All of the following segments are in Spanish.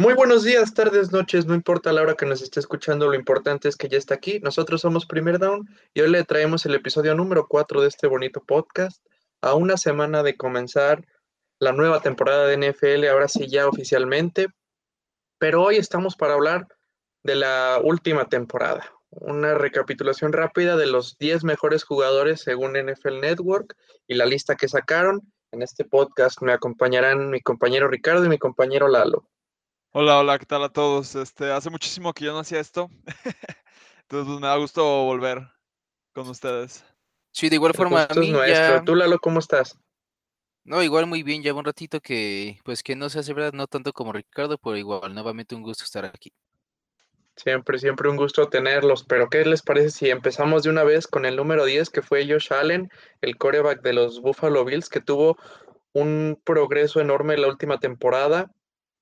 Muy buenos días, tardes, noches, no importa la hora que nos esté escuchando, lo importante es que ya está aquí. Nosotros somos Primer Down y hoy le traemos el episodio número 4 de este bonito podcast a una semana de comenzar la nueva temporada de NFL, ahora sí ya oficialmente, pero hoy estamos para hablar de la última temporada, una recapitulación rápida de los 10 mejores jugadores según NFL Network y la lista que sacaron. En este podcast me acompañarán mi compañero Ricardo y mi compañero Lalo. Hola, hola, ¿qué tal a todos? Este, hace muchísimo que yo no hacía esto. Entonces, pues, me da gusto volver con ustedes. Sí, de igual forma a mí ya... ¿Tú, Lalo, cómo estás? No, igual muy bien, ya un ratito que, pues que no se hace verdad, no tanto como Ricardo, pero igual, nuevamente un gusto estar aquí. Siempre, siempre un gusto tenerlos, pero ¿qué les parece si empezamos de una vez con el número 10, que fue Josh Allen, el coreback de los Buffalo Bills, que tuvo un progreso enorme en la última temporada,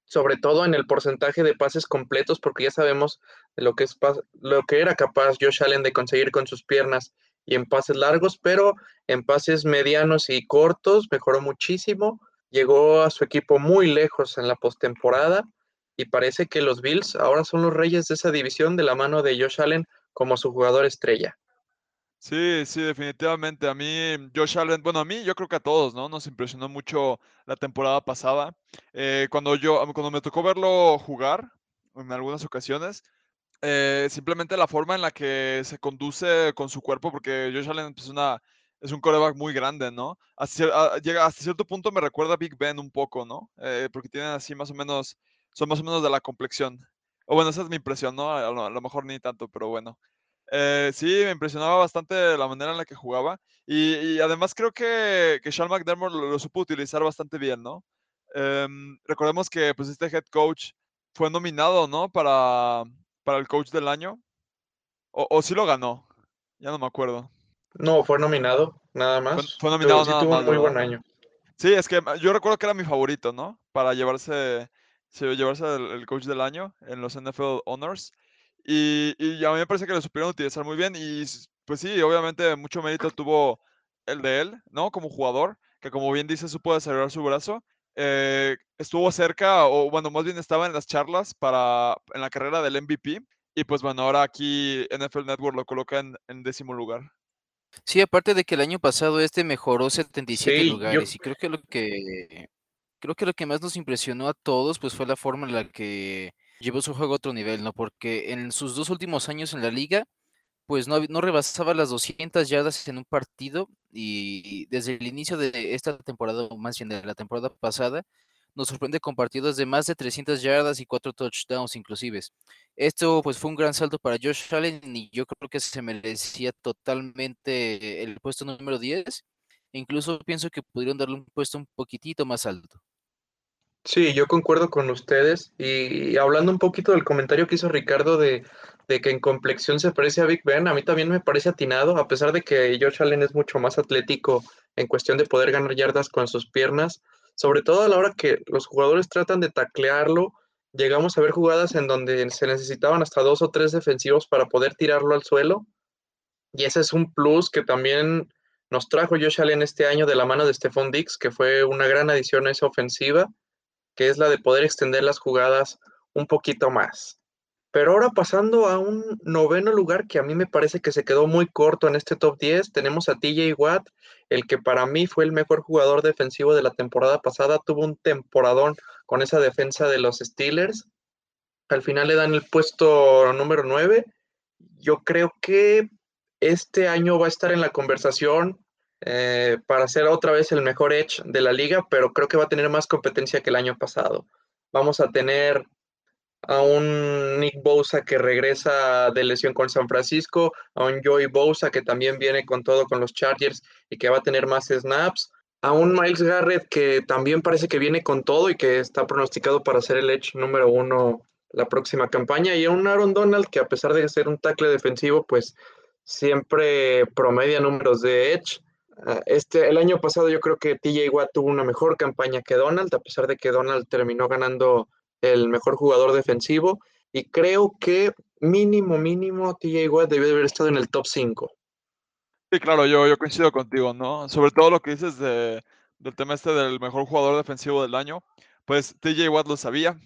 sobre todo en el porcentaje de pases completos, porque ya sabemos lo que, es, lo que era capaz Josh Allen de conseguir con sus piernas y en pases largos, pero en pases medianos y cortos mejoró muchísimo. Llegó a su equipo muy lejos en la postemporada y parece que los Bills ahora son los reyes de esa división de la mano de Josh Allen como su jugador estrella. Sí, sí, definitivamente. A mí, Josh Allen, bueno, a mí yo creo que a todos, ¿no? Nos impresionó mucho la temporada pasada. Eh, cuando yo, cuando me tocó verlo jugar en algunas ocasiones, eh, simplemente la forma en la que se conduce con su cuerpo, porque Josh Allen es, una, es un coreback muy grande, ¿no? Hasta, llega, hasta cierto punto me recuerda a Big Ben un poco, ¿no? Eh, porque tienen así más o menos, son más o menos de la complexión. O bueno, esa es mi impresión, ¿no? A lo, mejor ni tanto, pero bueno. Eh, sí, me impresionaba bastante la manera en la que jugaba. Y, además creo que, que Sean McDermott lo, supo utilizar bastante bien, ¿no? Em, recordemos que pues este head coach fue nominado, ¿no? Para, para el coach del año. O, o sí lo ganó. Ya no me acuerdo. No, fue nominado, nada más. Fue, nominado nada tuvo un muy buen año. Sí, es que yo recuerdo que era mi favorito, ¿no? Para llevarse, llevarse el, coach del año en los NFL Honors. Y, y, a mí me parece que lo supieron utilizar muy bien. Y pues sí, obviamente mucho mérito tuvo el de él, ¿no? Como jugador, que como bien dice, supo desarrollar su brazo. Eh, estuvo cerca, o bueno, más bien estaba en las charlas para, en la carrera del MVP. Y pues bueno, ahora aquí NFL Network lo coloca en, décimo lugar. Sí, aparte de que el año pasado este mejoró 77 lugares. Y creo que lo que creo que lo que más nos impresionó a todos pues fue la forma en la que llevó su juego a otro nivel, ¿no? Porque en sus dos últimos años en la liga, pues no, no rebasaba las 200 yardas en un partido y desde el inicio de esta temporada, o más bien de la temporada pasada, nos sorprende con partidos de más de 300 yardas y cuatro touchdowns inclusive. Esto pues fue un gran salto para Josh Allen y yo creo que se merecía totalmente el puesto número 10. Incluso pienso que pudieron darle un puesto un poquitito más alto. Sí, yo concuerdo con ustedes. Y hablando un poquito del comentario que hizo Ricardo de, que en complexión se parece a Big Ben, a mí también me parece atinado, a pesar de que Josh Allen es mucho más atlético en cuestión de poder ganar yardas con sus piernas, sobre todo a la hora que los jugadores tratan de taclearlo. Llegamos a ver jugadas en donde se necesitaban hasta dos o tres defensivos para poder tirarlo al suelo. Y ese es un plus que también nos trajo Josh Allen este año de la mano de Stephon Dix, que fue una gran adición a esa ofensiva que es la de poder extender las jugadas un poquito más. Pero ahora pasando a un noveno lugar que a mí me parece que se quedó muy corto en este top 10, tenemos a TJ Watt, el que para mí fue el mejor jugador defensivo de la temporada pasada, tuvo un temporadón con esa defensa de los Steelers. Al final le dan el puesto número 9. Yo creo que este año va a estar en la conversación eh, para ser otra vez el mejor Edge de la liga, pero creo que va a tener más competencia que el año pasado. Vamos a tener a un Nick Bosa que regresa de lesión con San Francisco, a un Joey Bosa que también viene con todo con los Chargers y que va a tener más snaps, a un Miles Garrett que también parece que viene con todo y que está pronosticado para ser el Edge número uno la próxima campaña, y a un Aaron Donald que a pesar de ser un tackle defensivo, pues siempre promedia números de Edge Ah, este, el año pasado yo creo que TJ Watt tuvo una mejor campaña que Donald, a pesar de que Donald terminó ganando el mejor jugador defensivo. Y creo que mínimo, mínimo, TJ Watt debió haber estado en el top 5. Sí, claro, yo, yo coincido contigo, ¿no? Sobre todo lo que dices de, del tema este del mejor jugador defensivo del año. Pues TJ Watt lo sabía,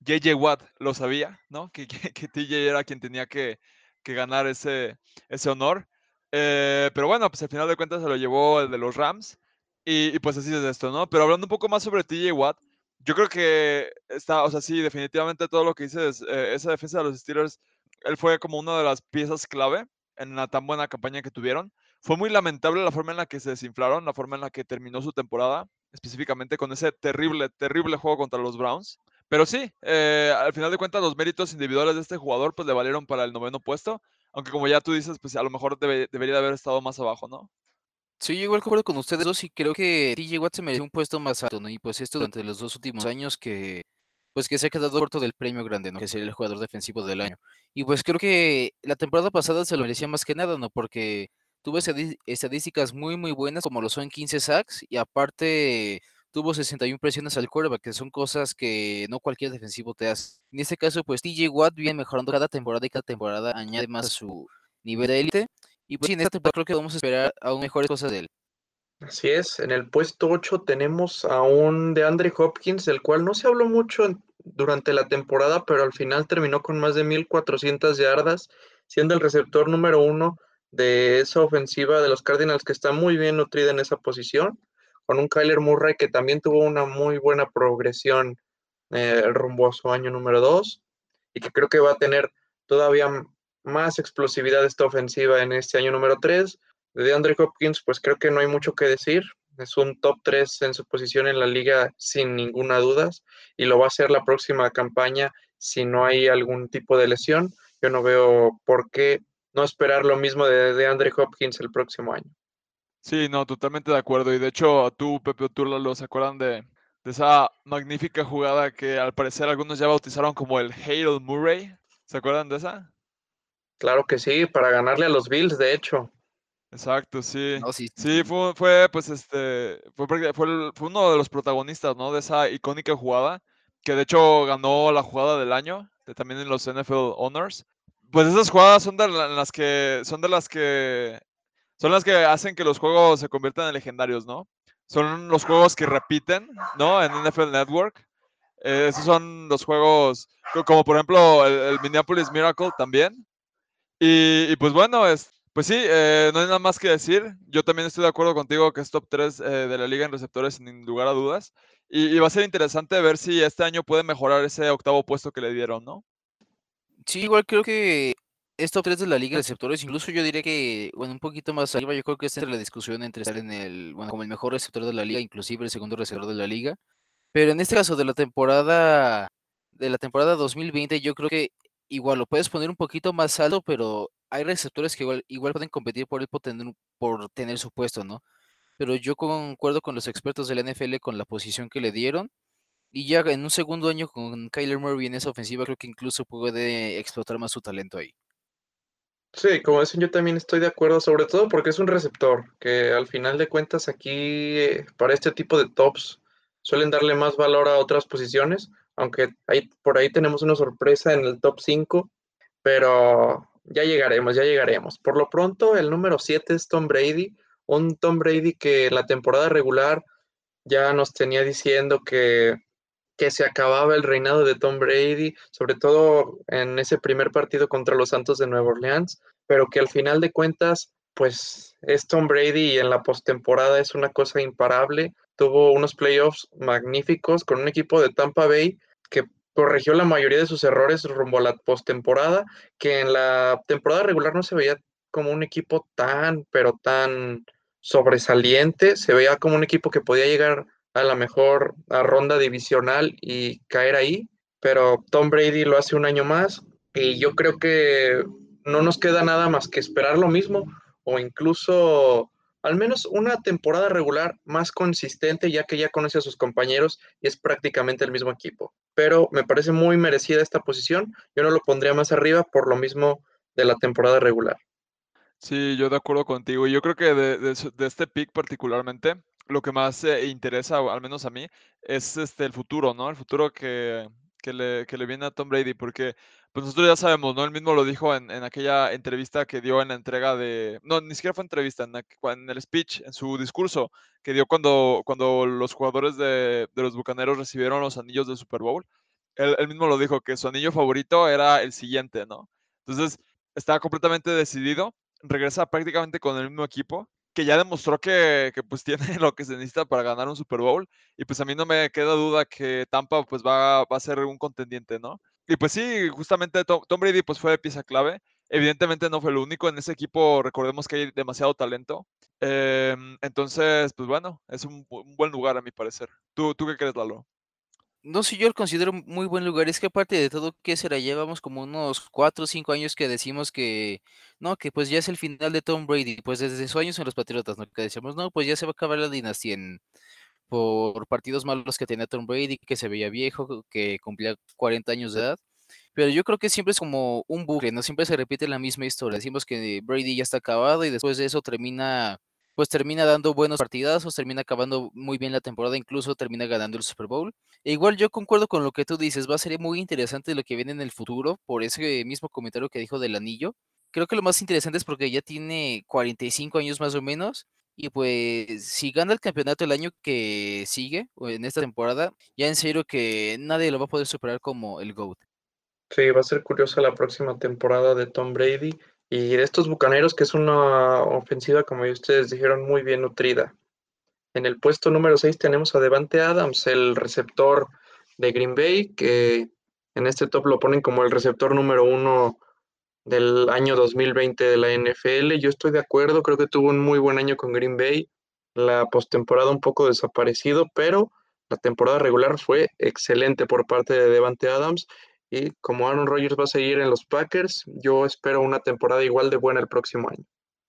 JJ Watt lo sabía, ¿no? Que, que, TJ era quien tenía que, que ganar ese, ese honor. Eh, pero bueno, pues al final de cuentas se lo llevó el de los Rams. Y, pues así es esto, ¿no? Pero hablando un poco más sobre TJ Watt, yo creo que está, o sea, sí, definitivamente todo lo que dices, eh, esa defensa de los Steelers, él fue como una de las piezas clave en la tan buena campaña que tuvieron. Fue muy lamentable la forma en la que se desinflaron, la forma en la que terminó su temporada, específicamente con ese terrible, terrible juego contra los Browns. Pero sí, eh, al final de cuentas los méritos individuales de este jugador pues le valieron para el noveno puesto, aunque como ya tú dices, pues a lo mejor debería de haber estado más abajo, ¿no? Sí, yo igual concuerdo con ustedes dos y creo que TJ Watt se mereció un puesto más alto, ¿no? Y pues esto durante los dos últimos años que pues que se ha quedado corto del premio grande, ¿no? Que sería el jugador defensivo del año. Y pues creo que la temporada pasada se lo merecía más que nada, ¿no? Porque tuvo estadísticas muy, muy buenas, como lo son 15 sacks, y aparte tuvo 61 presiones al quarterback, que son cosas que no cualquier defensivo te hace. En este caso, pues TJ Watt viene mejorando cada temporada y cada temporada añade más a su nivel de élite. Y pues en esta temporada creo que vamos a esperar aún mejores cosas de él. Así es, en el puesto 8 tenemos a un de Andre Hopkins, del cual no se habló mucho durante la temporada, pero al final terminó con más de 1400 yardas, siendo el receptor número uno de esa ofensiva de los Cardinals que está muy bien nutrida en esa posición, con un Kyler Murray que también tuvo una muy buena progresión eh, rumbo a su año número 2 y que creo que va a tener todavía más explosividad esta ofensiva en este año número 3. De Andre Hopkins, pues creo que no hay mucho que decir. Es un top 3 en su posición en la liga sin ninguna duda y lo va a hacer la próxima campaña si no hay algún tipo de lesión. Yo no veo por qué no esperar lo mismo de, de Andre Hopkins el próximo año. Sí, no, totalmente de acuerdo. Y de hecho, tú, Pepe tú lo ¿se acuerdan de, de, esa magnífica jugada que al parecer algunos ya bautizaron como el Hail Murray? ¿Se acuerdan de esa? Claro que sí, para ganarle a los Bills, de hecho. Exacto, sí. sí, fue, fue, pues, este, fue, fue, fue, uno de los protagonistas, ¿no? De esa icónica jugada, que de hecho ganó la jugada del año, de, también en los NFL Honors. Pues esas jugadas son de las que, son de las que, son las que hacen que los juegos se conviertan en legendarios, ¿no? Son los juegos que repiten, ¿no? En NFL Network. Eh, esos son los juegos, como por ejemplo el Minneapolis Miracle también, y, pues bueno, es, pues sí, eh, no hay nada más que decir. Yo también estoy de acuerdo contigo que es top 3 eh, de la liga en receptores sin lugar a dudas. Y, va a ser interesante ver si este año puede mejorar ese octavo puesto que le dieron, ¿no? Sí, igual creo que es top 3 de la liga de receptores. Incluso yo diría que, bueno, un poquito más arriba, yo creo que esta es la discusión entre estar en el, bueno, como el mejor receptor de la liga, inclusive el segundo receptor de la liga. Pero en este caso de la temporada, de la temporada 2020, yo creo que igual lo puedes poner un poquito más alto, pero hay receptores que igual, igual pueden competir por él por tener, por tener su puesto, ¿no? Pero yo concuerdo con los expertos del NFL con la posición que le dieron. Y ya en un segundo año con Kyler Murray en esa ofensiva, creo que incluso puede explotar más su talento ahí. Sí, como dicen, yo también estoy de acuerdo, sobre todo porque es un receptor, que al final de cuentas aquí, eh, para este tipo de tops, suelen darle más valor a otras posiciones aunque por ahí tenemos una sorpresa en el top 5, pero ya llegaremos, ya llegaremos. Por lo pronto, el número 7 es Tom Brady, un Tom Brady que en la temporada regular ya nos tenía diciendo que, que se acababa el reinado de Tom Brady, sobre todo en ese primer partido contra los Santos de Nueva Orleans, pero que al final de cuentas, pues es Tom Brady y en la postemporada es una cosa imparable. Tuvo unos playoffs magníficos con un equipo de Tampa Bay que corrigió la mayoría de sus errores rumbo a la postemporada, que en la temporada regular no se veía como un equipo tan, pero tan sobresaliente, se veía como un equipo que podía llegar a la mejor ronda divisional y caer ahí, pero Tom Brady lo hace un año más y yo creo que no nos queda nada más que esperar lo mismo o incluso al menos una temporada regular más consistente, ya que ya conoce a sus compañeros y es prácticamente el mismo equipo. Pero me parece muy merecida esta posición. Yo no lo pondría más arriba por lo mismo de la temporada regular. Sí, yo de acuerdo contigo. Y yo creo que de, este pick particularmente, lo que más eh, interesa, al menos a mí, es este, el futuro, ¿no? El futuro que, que le, que le viene a Tom Brady, porque pues nosotros ya sabemos, ¿no? Él mismo lo dijo en, aquella entrevista que dio en la entrega de, no, ni siquiera fue entrevista, en, el speech, en su discurso que dio cuando, cuando los jugadores de, los Bucaneros recibieron los anillos del Super Bowl. Él, él, mismo lo dijo, que su anillo favorito era el siguiente, ¿no? Entonces, estaba completamente decidido, regresa prácticamente con el mismo equipo, que ya demostró que, pues tiene lo que se necesita para ganar un Super Bowl, y pues a mí no me queda duda que Tampa pues va, va a ser un contendiente, ¿no? Y pues sí, justamente Tom, Brady pues fue pieza clave. Evidentemente no fue el único. En ese equipo recordemos que hay demasiado talento. Em, entonces, pues bueno, es un, buen lugar a mi parecer. ¿Tú, tú qué crees, Lalo? No sé, yo lo considero muy buen lugar. Es que aparte de todo, ¿qué será? Llevamos como unos cuatro o cinco años que decimos que, no, que pues ya es el final de Tom Brady. Pues desde sus años en los Patriotas, ¿no? Que decíamos, no, pues ya se va a acabar la dinastía en, por partidos malos que tenía Tom Brady, que se veía viejo, que cumplía 40 años de edad. Pero yo creo que siempre es como un bucle, ¿no? Siempre se repite la misma historia. Decimos que Brady ya está acabado y después de eso termina, pues termina dando buenos partidazos, termina acabando muy bien la temporada, incluso termina ganando el Super Bowl. E igual yo concuerdo con lo que tú dices, va a ser muy interesante lo que viene en el futuro, por ese mismo comentario que dijo del anillo. Creo que lo más interesante es porque ya tiene 45 años más o menos y pues si gana el campeonato el año que sigue, o en esta temporada, ya en serio que nadie lo va a poder superar como el GOAT. Sí, va a ser curiosa la próxima temporada de Tom Brady y de estos Bucaneros, que es una ofensiva, como ustedes dijeron, muy bien nutrida. En el puesto número 6 tenemos a Devante Adams, el receptor de Green Bay, que en este top lo ponen como el receptor número uno del año 2020 de la NFL. Yo estoy de acuerdo, creo que tuvo un muy buen año con Green Bay. La postemporada un poco desaparecido, pero la temporada regular fue excelente por parte de Devante Adams. Y como Aaron Rodgers va a seguir en los Packers, yo espero una temporada igual de buena el próximo año.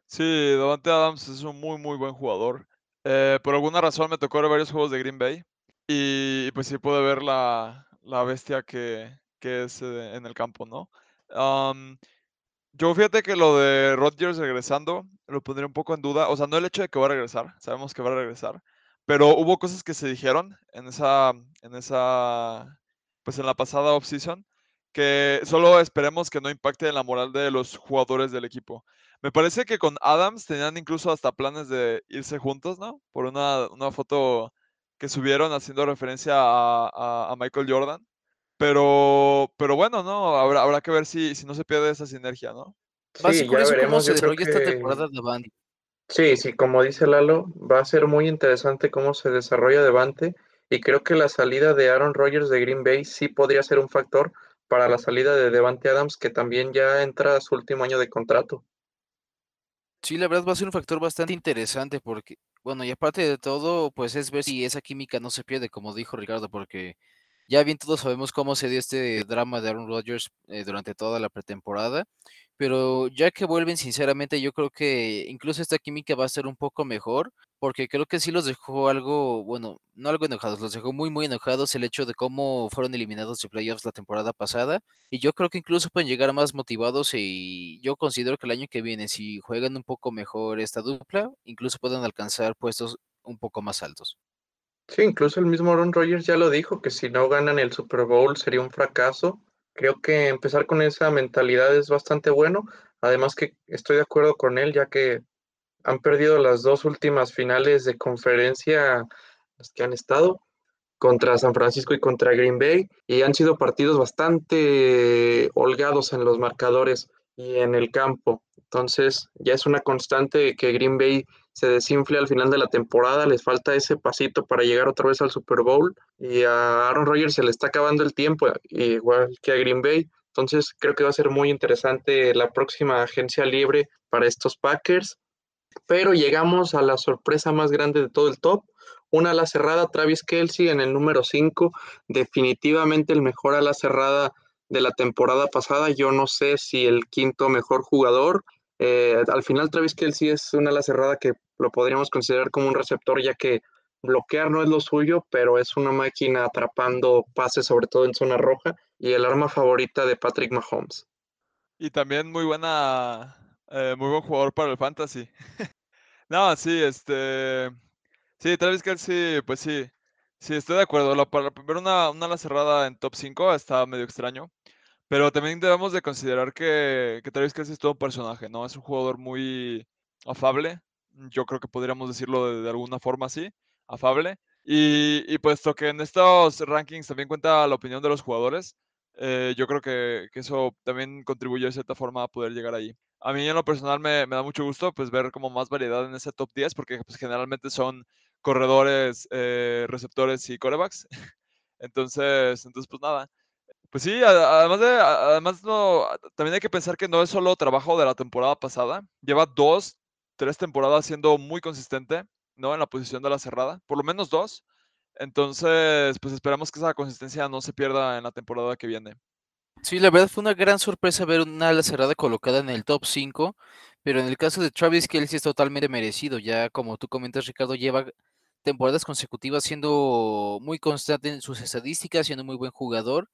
Sí, Devante Adams es un muy, muy buen jugador. Eh, por alguna razón me tocó ver varios juegos de Green Bay y pues sí pude ver la, bestia que, es eh, en el campo, ¿no? Yo fíjate que lo de Rodgers regresando lo pondría un poco en duda. O sea, no el hecho de que va a regresar, sabemos que va a regresar, pero hubo cosas que se dijeron en esa, en esa, pues en la pasada offseason que solo esperemos que no impacte en la moral de los jugadores del equipo. Me parece que con Adams tenían incluso hasta planes de irse juntos, ¿no? Por una, una foto que subieron haciendo referencia a, a Michael Jordan. Pero, pero bueno, ¿no? Habrá, habrá que ver si, si no se pierde esa sinergia, ¿no? Va a ser curioso cómo se desarrolla esta temporada de. Sí, sí, como dice Lalo, va a ser muy interesante cómo se desarrolla Devante y creo que la salida de Aaron Rodgers de Green Bay sí podría ser un factor para la salida de Devante Adams, que también ya entra a su último año de contrato. Sí, la verdad va a ser un factor bastante interesante porque, bueno, y aparte de todo, pues es ver si esa química no se pierde, como dijo Ricardo, porque ya bien todos sabemos cómo se dio este drama de Aaron Rodgers eh, durante toda la pretemporada, pero ya que vuelven, sinceramente, yo creo que incluso esta química va a ser un poco mejor, porque creo que sí los dejó algo, bueno, no algo enojados, los dejó muy, muy enojados el hecho de cómo fueron eliminados de playoffs la temporada pasada, y yo creo que incluso pueden llegar más motivados y yo considero que el año que viene, si juegan un poco mejor esta dupla, incluso pueden alcanzar puestos un poco más altos. Sí, incluso el mismo Aaron Rodgers ya lo dijo, que si no ganan el Super Bowl sería un fracaso. Creo que empezar con esa mentalidad es bastante bueno. Además que estoy de acuerdo con él, ya que han perdido las dos últimas finales de conferencia las que han estado contra San Francisco y contra Green Bay y han sido partidos bastante holgados en los marcadores y en el campo. Entonces ya es una constante que Green Bay se desinfle al final de la temporada, les falta ese pasito para llegar otra vez al Super Bowl y a Aaron Rodgers se le está acabando el tiempo, igual que a Green Bay. Entonces creo que va a ser muy interesante la próxima agencia libre para estos Packers. Pero llegamos a la sorpresa más grande de todo el top. Una ala cerrada, Travis Kelsey en el número 5, definitivamente el mejor ala cerrada de la temporada pasada. Yo no sé si el quinto mejor jugador. Eh, al final Travis Kelsey es una ala cerrada que lo podríamos considerar como un receptor, ya que bloquear no es lo suyo, pero es una máquina atrapando pases, sobre todo en zona roja, y el arma favorita de Patrick Mahomes. Y también muy buena, eh, muy buen jugador para el fantasy. no, sí, este, sí, Travis Kelsey, pues sí, sí, estoy de acuerdo. para ver una, una ala cerrada en top 5 está medio extraño. Pero también debemos de considerar que, que Travis Kelsey es todo un personaje, ¿no? Es un jugador muy afable. Yo creo que podríamos decirlo de, alguna forma así, afable. Y, y, puesto que en estos rankings también cuenta la opinión de los jugadores, eh, yo creo que, que, eso también contribuye de cierta forma a poder llegar ahí. A mí en lo personal me, me da mucho gusto pues ver como más variedad en ese top 10 porque pues generalmente son corredores, eh, receptores y corebacks. entonces, entonces pues nada, pues sí, además de, además no, también hay que pensar que no es solo trabajo de la temporada pasada. Lleva dos, tres temporadas siendo muy consistente, ¿no? En la posición de la cerrada, por lo menos dos. Entonces, pues esperamos que esa consistencia no se pierda en la temporada que viene. Sí, la verdad fue una gran sorpresa ver una ala cerrada colocada en el top 5, pero en el caso de Travis Kelsey es totalmente merecido. Ya como tú comentas, Ricardo, lleva temporadas consecutivas siendo muy constante en sus estadísticas, siendo muy buen jugador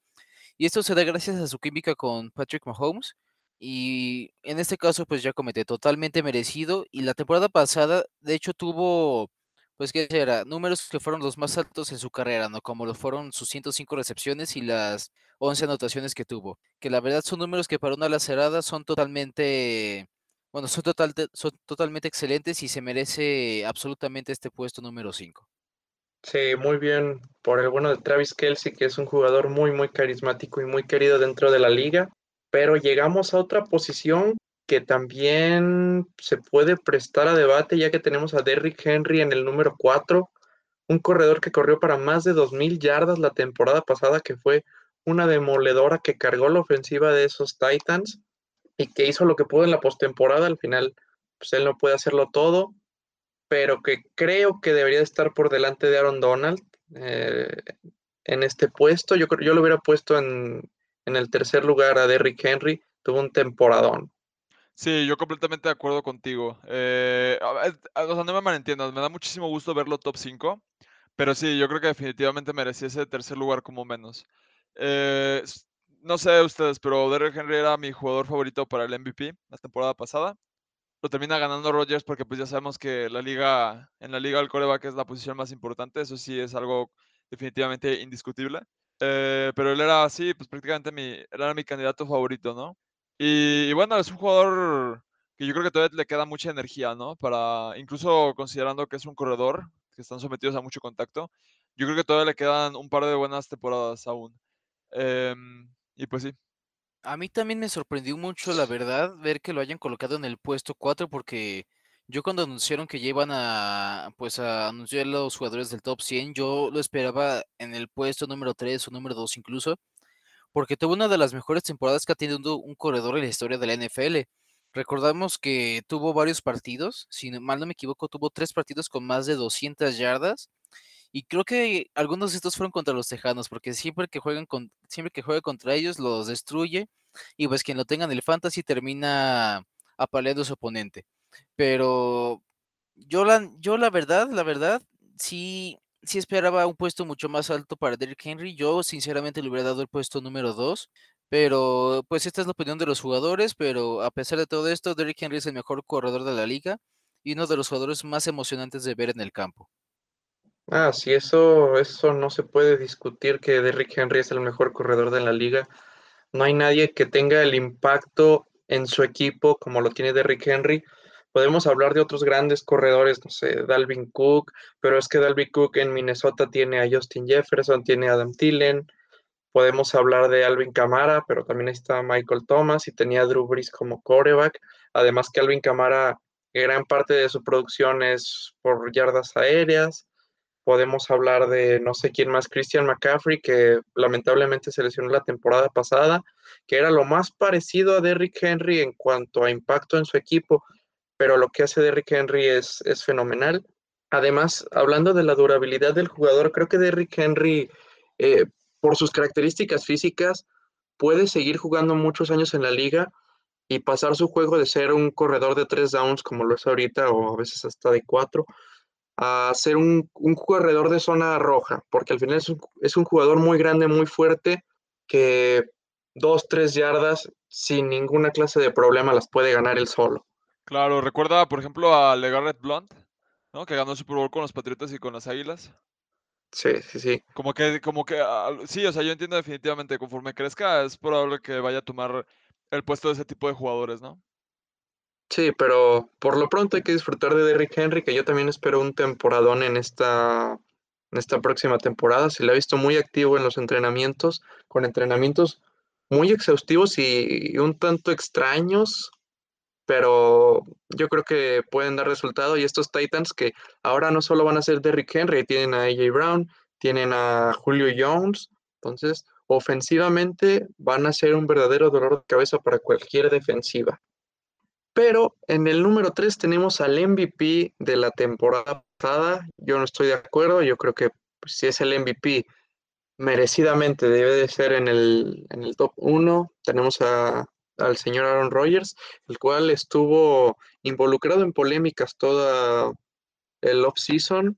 y esto se da gracias a su química con Patrick Mahomes. Y en este caso, pues ya comete totalmente merecido. Y la temporada pasada, de hecho, tuvo, pues, ¿qué será? Números que fueron los más altos en su carrera, ¿no? Como lo fueron sus 105 recepciones y las 11 anotaciones que tuvo. Que la verdad son números que para una ala cerrada son totalmente, bueno, son, total, son totalmente excelentes y se merece absolutamente este puesto número 5. Sí, muy bien por el bueno de Travis Kelsey, que es un jugador muy, muy carismático y muy querido dentro de la liga. Pero llegamos a otra posición que también se puede prestar a debate, ya que tenemos a Derrick Henry en el número 4, un corredor que corrió para más de 2.000 yardas la temporada pasada, que fue una demoledora que cargó la ofensiva de esos Titans y que hizo lo que pudo en la postemporada. Al final, pues él no puede hacerlo todo, pero que creo que debería estar por delante de Aaron Donald eh, en este puesto. Yo, yo lo hubiera puesto en, el tercer lugar a Derrick Henry, tuvo un temporadón. Sí, yo completamente de acuerdo contigo. Eh, o sea, no me malentiendas, me da muchísimo gusto verlo top 5, pero sí, yo creo que definitivamente merecía ese tercer lugar como menos. Eh, no sé ustedes, pero Derrick Henry era mi jugador favorito para el MVP la temporada pasada lo termina ganando Rodgers porque pues ya sabemos que la liga, en la liga del coreback es la posición más importante, eso sí es algo definitivamente indiscutible. Eh, pero él era así, pues prácticamente mi, era mi candidato favorito, ¿no? Y, bueno, es un jugador que yo creo que todavía le queda mucha energía, ¿no? Para, incluso considerando que es un corredor, que están sometidos a mucho contacto, yo creo que todavía le quedan un par de buenas temporadas aún. Em, y pues sí. A mí también me sorprendió mucho, la verdad, ver que lo hayan colocado en el puesto 4 porque yo cuando anunciaron que ya iban a, pues a anunciar los jugadores del top 100, yo lo esperaba en el puesto número 3 o número 2 incluso, porque tuvo una de las mejores temporadas que ha tenido un corredor en la historia de la NFL. Recordamos que tuvo varios partidos, si mal no me equivoco, tuvo tres partidos con más de 200 yardas y creo que algunos de estos fueron contra los Tejanos, porque siempre que juegan siempre que juega contra ellos los destruye. Y pues quien lo tenga en el fantasy termina apaleando a su oponente. Pero yo la, yo la verdad, la verdad, sí, sí esperaba un puesto mucho más alto para Derrick Henry. Yo sinceramente le hubiera dado el puesto número 2. Pero pues esta es la opinión de los jugadores, pero a pesar de todo esto, Derrick Henry es el mejor corredor de la liga y uno de los jugadores más emocionantes de ver en el campo. Ah, sí, eso, eso no se puede discutir que Derrick Henry es el mejor corredor de la liga. No hay nadie que tenga el impacto en su equipo como lo tiene Derrick Henry. Podemos hablar de otros grandes corredores, no sé, Dalvin Cook, pero es que Dalvin Cook en Minnesota tiene a Justin Jefferson, tiene a Adam Thielen. Podemos hablar de Alvin Kamara, pero también está Michael Thomas y tenía a Drew Brees como coreback. Además que Alvin Kamara, gran parte de su producción es por yardas aéreas podemos hablar de no sé quién más, Christian McCaffrey, que lamentablemente se lesionó la temporada pasada, que era lo más parecido a Derrick Henry en cuanto a impacto en su equipo, pero lo que hace Derrick Henry es, es fenomenal. Además, hablando de la durabilidad del jugador, creo que Derrick Henry, eh, por sus características físicas, puede seguir jugando muchos años en la liga y pasar su juego de ser un corredor de tres downs como lo es ahorita o a veces hasta de cuatro a ser un, corredor de zona roja, porque al final es un, jugador muy grande, muy fuerte, que dos, tres yardas sin ninguna clase de problema las puede ganar él solo. Claro, recuerda, por ejemplo, a LeGarrette Blunt, ¿no? Que ganó el Super Bowl con los Patriotas y con las Águilas. Sí, sí, sí. Como que, como que, sí, o sea, yo entiendo definitivamente, conforme crezca, es probable que vaya a tomar el puesto de ese tipo de jugadores, ¿no? Sí, pero por lo pronto hay que disfrutar de Derrick Henry, que yo también espero un temporadón en esta, en esta próxima temporada. Se le ha visto muy activo en los entrenamientos, con entrenamientos muy exhaustivos y un tanto extraños, pero yo creo que pueden dar resultado. Y estos Titans que ahora no solo van a ser Derrick Henry, tienen a AJ Brown, tienen a Julio Jones, entonces ofensivamente van a ser un verdadero dolor de cabeza para cualquier defensiva. Pero en el número 3 tenemos al MVP de la temporada pasada. Yo no estoy de acuerdo, yo creo que pues, si es el MVP, merecidamente debe de ser en el, en el top 1. Tenemos a al señor Aaron Rodgers, el cual estuvo involucrado en polémicas toda el off-season,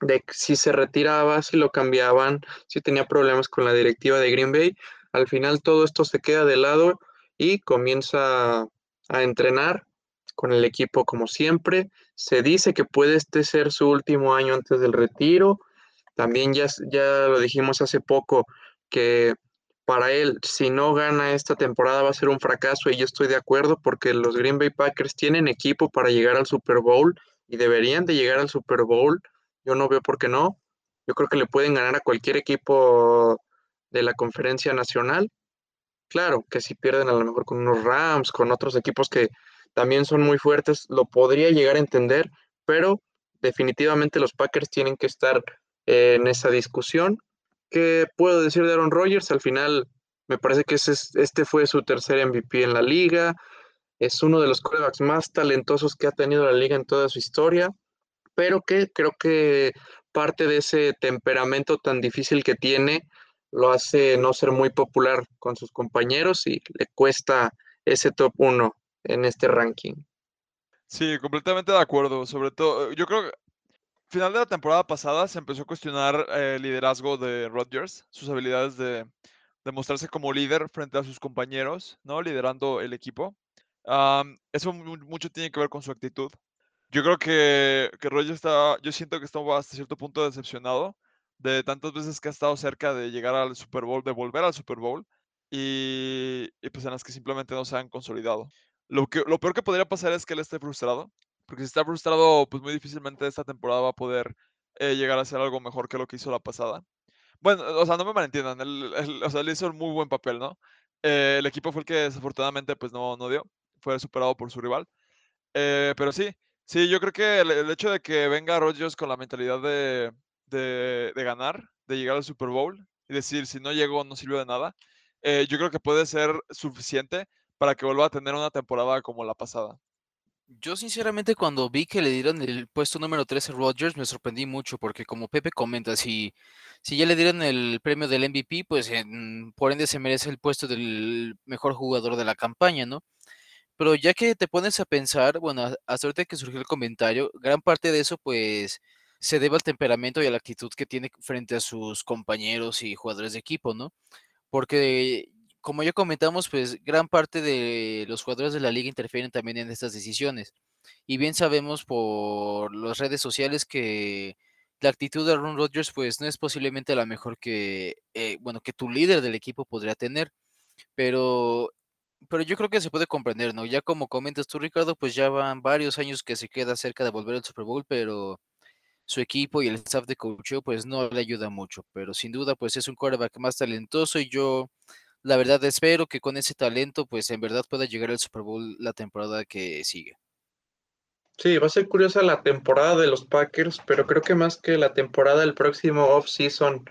de si se retiraba, si lo cambiaban, si tenía problemas con la directiva de Green Bay. Al final todo esto se queda de lado y comienza a entrenar con el equipo como siempre. Se dice que puede este ser su último año antes del retiro. También ya, ya lo dijimos hace poco que para él, si no gana esta temporada va a ser un fracaso y yo estoy de acuerdo porque los Green Bay Packers tienen equipo para llegar al Super Bowl y deberían de llegar al Super Bowl. Yo no veo por qué no. Yo creo que le pueden ganar a cualquier equipo de la conferencia nacional. Claro, que si pierden a lo mejor con unos Rams, con otros equipos que también son muy fuertes, lo podría llegar a entender, pero definitivamente los Packers tienen que estar en esa discusión ¿Qué puedo decir de Aaron Rodgers? Al final, me parece que este fue su tercer MVP en la liga. Es uno de los quarterbacks más talentosos que ha tenido la liga en toda su historia, pero que creo que parte de ese temperamento tan difícil que tiene lo hace no ser muy popular con sus compañeros y le cuesta ese top 1 en este ranking. Sí, completamente de acuerdo. Sobre todo, yo creo que final de la temporada pasada se empezó a cuestionar el liderazgo de Rodgers, sus habilidades de, mostrarse como líder frente a sus compañeros, ¿no? Liderando el equipo. eso mucho tiene que ver con su actitud. Yo creo que, que Rodgers está, yo siento que está hasta cierto punto decepcionado de tantas veces que ha estado cerca de llegar al Super Bowl, de volver al Super Bowl, y, y pues en las que simplemente no se han consolidado. Lo, que, lo peor que podría pasar es que él esté frustrado, porque si está frustrado, pues muy difícilmente esta temporada va a poder eh, llegar a ser algo mejor que lo que hizo la pasada. Bueno, o sea, no me malentiendan, él, o sea, él hizo un muy buen papel, ¿no? Eh, el equipo fue el que desafortunadamente pues no, no dio, fue superado por su rival. Eh, pero sí, sí, yo creo que el, hecho de que venga Rodgers con la mentalidad de, de, ganar, de llegar al Super Bowl y decir, si no llego no sirvió de nada, yo creo que puede ser suficiente para que vuelva a tener una temporada como la pasada. Yo sinceramente cuando vi que le dieron el puesto número 13 a Rodgers me sorprendí mucho porque como Pepe comenta, si, si ya le dieron el premio del MVP, pues por ende se merece el puesto del mejor jugador de la campaña, ¿no? Pero ya que te pones a pensar, bueno, hasta ahorita que surgió el comentario, gran parte de eso pues se debe al temperamento y a la actitud que tiene frente a sus compañeros y jugadores de equipo, ¿no? Porque como ya comentamos, pues gran parte de los jugadores de la liga interfieren también en estas decisiones. Y bien sabemos por las redes sociales que la actitud de Aaron Rodgers pues no es posiblemente la mejor que, eh, bueno, que tu líder del equipo podría tener. Pero, pero yo creo que se puede comprender, ¿no? Ya como comentas tú, Ricardo, pues ya van varios años que se queda cerca de volver al Super Bowl, pero su equipo y el staff de coach pues no le ayuda mucho. Pero sin duda pues es un quarterback más talentoso y yo la verdad espero que con ese talento, pues en verdad pueda llegar al Super Bowl la temporada que sigue. Sí, va a ser curiosa la temporada de los Packers, pero creo que más que la temporada del próximo off-season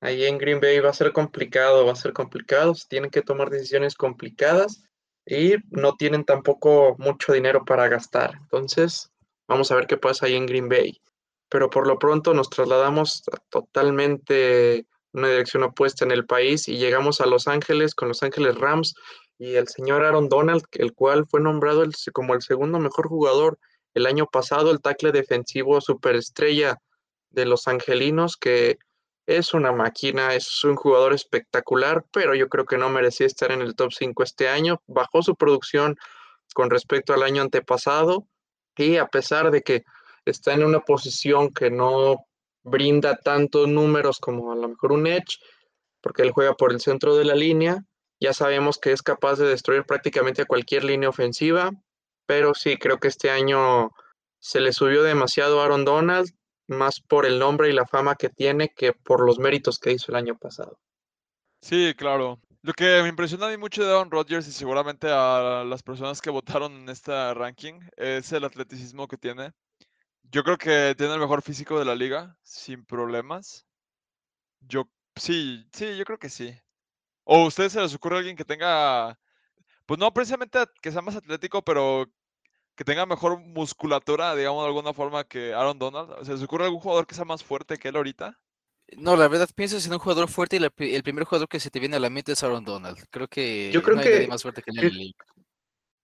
ahí en Green Bay va a ser complicado, va a ser complicado, tienen que tomar decisiones complicadas y no tienen tampoco mucho dinero para gastar. Entonces, vamos a ver qué pasa ahí en Green Bay. Pero por lo pronto nos trasladamos totalmente una dirección opuesta en el país y llegamos a Los Ángeles con Los Ángeles Rams y el señor Aaron Donald, el cual fue nombrado como el segundo mejor jugador el año pasado, el tackle defensivo superestrella de los angelinos, que es una máquina, es un jugador espectacular, pero yo creo que no merecía estar en el top 5 este año. Bajó su producción con respecto al año antepasado y a pesar de que está en una posición que no brinda tantos números como a lo mejor un Edge, porque él juega por el centro de la línea. Ya sabemos que es capaz de destruir prácticamente a cualquier línea ofensiva, pero sí, creo que este año se le subió demasiado a Aaron Donald, más por el nombre y la fama que tiene que por los méritos que hizo el año pasado. Sí, claro. Lo que me impresiona a mí mucho de Aaron Rodgers y seguramente a las personas que votaron en este ranking es el atleticismo que tiene. Yo creo que tiene el mejor físico de la liga, sin problemas. Yo, sí, sí, yo creo que sí. ¿O a ustedes se les ocurre alguien que tenga, pues no precisamente que sea más atlético, pero que tenga mejor musculatura, digamos de alguna forma, que Aaron Donald? ¿Se les ocurre algún jugador que sea más fuerte que él ahorita? No, la verdad piensas en un jugador fuerte y el primer jugador que se te viene a la mente es Aaron Donald. Creo que Yo creo no hay que, nadie más fuerte que él.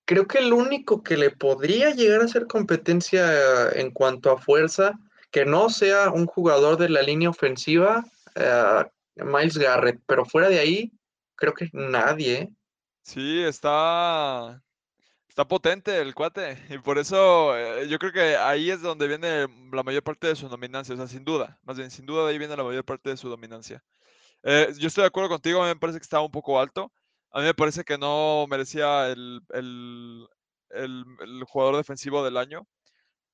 Creo que el único que le podría llegar a hacer competencia en cuanto a fuerza, que no sea un jugador de la línea ofensiva, uh, Miles Garrett, pero fuera de ahí, creo que nadie. ¿eh? Sí, está, está potente el cuate. Y por eso eh, yo creo que ahí es donde viene la mayor parte de su dominancia. O sea, sin duda. Más bien, sin duda ahí viene la mayor parte de su dominancia. Eh, yo estoy de acuerdo contigo, me parece que estaba un poco alto. A mí me parece que no merecía el, jugador defensivo del año.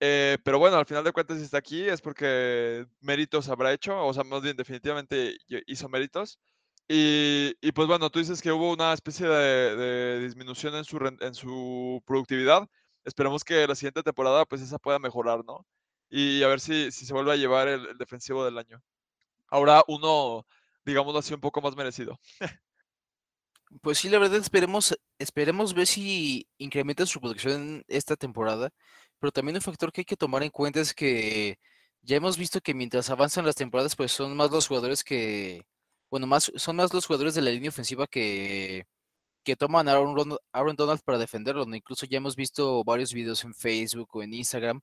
Eh, pero bueno, al final de cuentas, si está aquí es porque méritos habrá hecho, o sea, más bien definitivamente hizo méritos. Y, y pues bueno, tú dices que hubo una especie de, disminución en su, en su productividad. Esperemos que la siguiente temporada pues esa pueda mejorar, ¿no? Y a ver si, se vuelve a llevar el, el defensivo del año. Ahora uno, digámoslo así, un poco más merecido. Pues sí, la verdad esperemos, esperemos ver si incrementa su producción esta temporada, pero también un factor que hay que tomar en cuenta es que ya hemos visto que mientras avanzan las temporadas, pues son más los jugadores que, bueno, más, son más los jugadores de la línea ofensiva que, que toman a Aaron, Aaron Donald para defenderlo. Incluso ya hemos visto varios videos en Facebook o en Instagram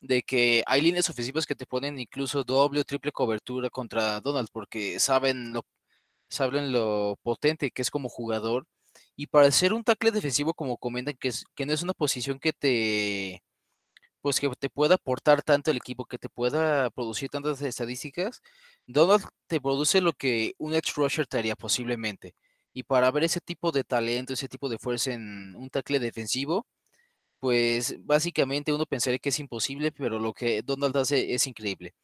de que hay líneas ofensivas que te ponen incluso doble o triple cobertura contra Donald porque saben lo, saben lo potente que es como jugador. Y para ser un tackle defensivo, como comentan, que, es, que no es una posición que te, pues que te pueda aportar tanto el equipo, que te pueda producir tantas estadísticas, Donald te produce lo que un edge rusher te haría posiblemente. Y para ver ese tipo de talento, ese tipo de fuerza en un tackle defensivo, pues básicamente uno pensaría que es imposible, pero lo que Donald hace es increíble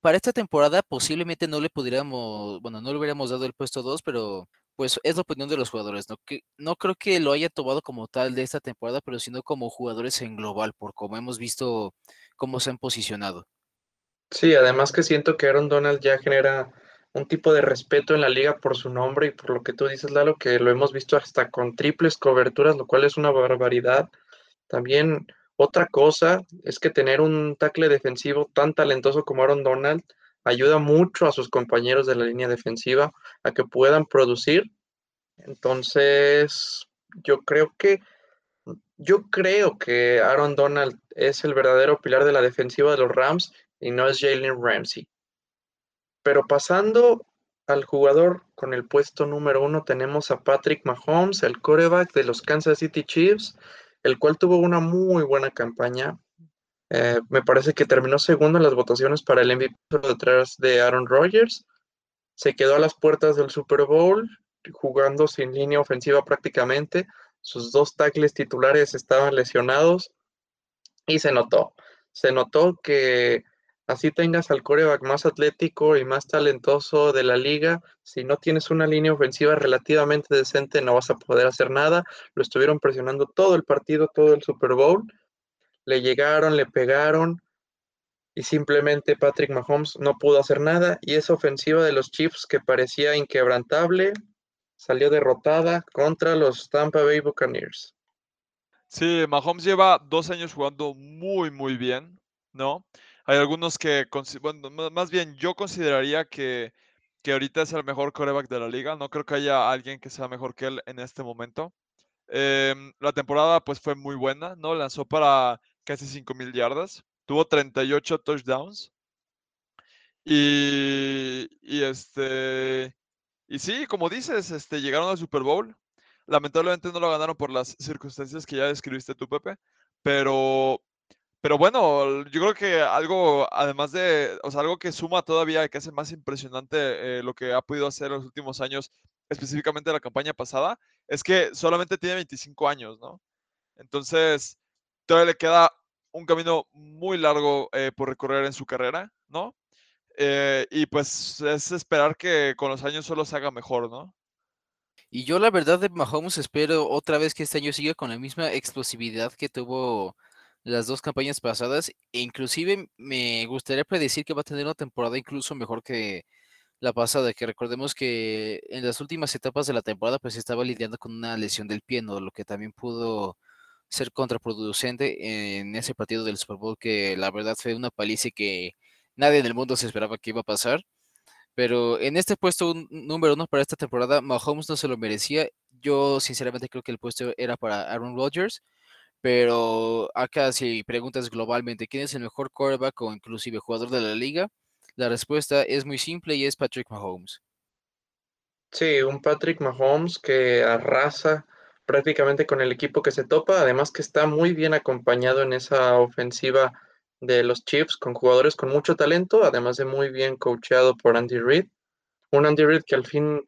para esta temporada posiblemente no le pudiéramos, bueno, no le hubiéramos dado el puesto 2, pero pues es la opinión de los jugadores, ¿no? Que, no creo que lo haya tomado como tal de esta temporada, pero sino como jugadores en global, por como hemos visto cómo se han posicionado. Sí, además que siento que Aaron Donald ya genera un tipo de respeto en la liga por su nombre y por lo que tú dices, Lalo, que lo hemos visto hasta con triples coberturas, lo cual es una barbaridad. También otra cosa es que tener un tackle defensivo tan talentoso como Aaron Donald ayuda mucho a sus compañeros de la línea defensiva a que puedan producir. Entonces, yo creo que yo creo que Aaron Donald es el verdadero pilar de la defensiva de los Rams y no es Jalen Ramsey. Pero pasando al jugador con el puesto número uno, tenemos a Patrick Mahomes, el coreback de los Kansas City Chiefs, el cual tuvo una muy buena campaña. Eh, me parece que terminó segundo en las votaciones para el MVP detrás de Aaron Rodgers. Se quedó a las puertas del Super Bowl, jugando sin línea ofensiva prácticamente. Sus dos tackles titulares estaban lesionados y se notó. Se notó que así tengas al coreback más atlético y más talentoso de la liga, si no tienes una línea ofensiva relativamente decente no vas a poder hacer nada. Lo estuvieron presionando todo el partido, todo el Super Bowl. Le llegaron, le pegaron y simplemente Patrick Mahomes no pudo hacer nada y esa ofensiva de los Chiefs que parecía inquebrantable salió derrotada contra los Tampa Bay Buccaneers. Sí, Mahomes lleva dos años jugando muy, muy bien, ¿no? Hay algunos que, bueno, más bien yo consideraría que, que ahorita es el mejor coreback de la liga. No creo que haya alguien que sea mejor que él en este momento. Em, la temporada pues fue muy buena, ¿no? Lanzó para casi 5.000 yardas. Tuvo 38 touchdowns. Y, y este... Y sí, como dices, este, llegaron al Super Bowl. Lamentablemente no lo ganaron por las circunstancias que ya describiste tú, Pepe. Pero pero bueno, yo creo que algo, además de, o sea, algo que suma todavía, que hace más impresionante eh, lo que ha podido hacer en los últimos años, específicamente la campaña pasada, es que solamente tiene 25 años, ¿no? Entonces, todavía le queda un camino muy largo eh, por recorrer en su carrera, ¿no? Eh, y pues es esperar que con los años solo se haga mejor, ¿no? Y yo la verdad de Mahomes espero otra vez que este año siga con la misma explosividad que tuvo las dos campañas pasadas. E inclusive me gustaría predecir que va a tener una temporada incluso mejor que la pasada, que recordemos que en las últimas etapas de la temporada pues estaba lidiando con una lesión del pie, ¿no? lo que también pudo ser contraproducente en ese partido del Super Bowl que la verdad fue una paliza que nadie en el mundo se esperaba que iba a pasar. Pero en este puesto número uno para esta temporada, Mahomes no se lo merecía. Yo sinceramente creo que el puesto era para Aaron Rodgers. Pero acá si preguntas globalmente quién es el mejor quarterback o inclusive jugador de la liga, la respuesta es muy simple y es Patrick Mahomes. Sí, un Patrick Mahomes que arrasa prácticamente con el equipo que se topa, además que está muy bien acompañado en esa ofensiva de los Chiefs con jugadores con mucho talento, además de muy bien coacheado por Andy Reid. Un Andy Reid que al fin,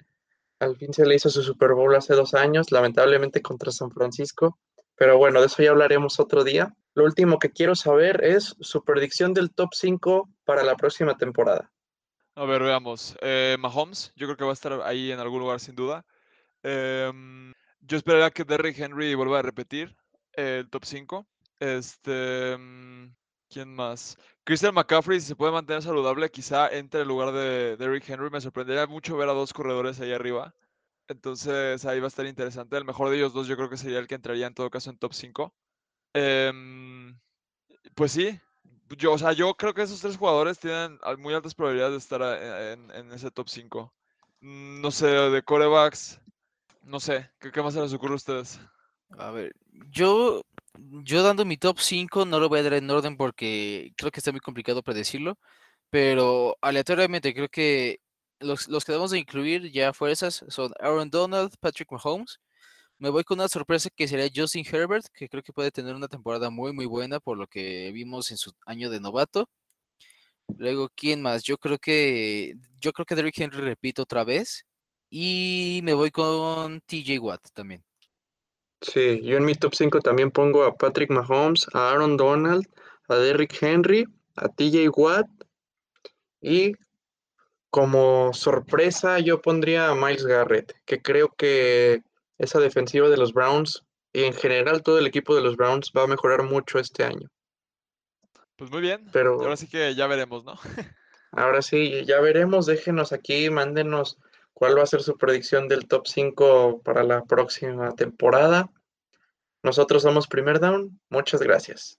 al fin se le hizo su Super Bowl hace dos años, lamentablemente contra San Francisco. Pero bueno, de eso ya hablaremos otro día. Lo último que quiero saber es su predicción del top 5 para la próxima temporada. A ver, veamos. Eh, Mahomes, yo creo que va a estar ahí en algún lugar sin duda. Em, yo esperaría que Derrick Henry vuelva a repetir el top 5. Este, mm, ¿Quién más? Christian McCaffrey, si se puede mantener saludable, quizá entre el lugar de Derrick Henry. Me sorprendería mucho ver a dos corredores ahí arriba. Entonces ahí va a estar interesante. El mejor de ellos dos yo creo que sería el que entraría en todo caso en top 5. Em, pues sí, yo, o sea, yo creo que esos tres jugadores tienen muy altas probabilidades de estar en, ese top 5. Mm, no sé, de corebacks, no sé, ¿qué, qué más se les ocurre a ustedes? A ver, yo yo dando mi top 5 no lo voy a dar en orden porque creo que está muy complicado predecirlo, pero aleatoriamente creo que los, los que debemos de incluir ya fuerzas son Aaron Donald, Patrick Mahomes. Me voy con una sorpresa que sería Justin Herbert, que creo que puede tener una temporada muy muy buena por lo que vimos en su año de novato. Luego, ¿quién más? Yo creo que yo creo que Derrick Henry repito otra vez y me voy con TJ Watt también. Sí, yo en mi top 5 también pongo a Patrick Mahomes, a Aaron Donald, a Derrick Henry, a TJ Watt y como sorpresa yo pondría a Miles Garrett, que creo que esa defensiva de los Browns y en general todo el equipo de los Browns va a mejorar mucho este año. Pues muy bien, pero ahora sí que ya veremos, ¿no? ahora sí, ya veremos, déjenos aquí, mándenos cuál va a ser su predicción del top 5 para la próxima temporada. Nosotros somos Primer Down. Muchas gracias.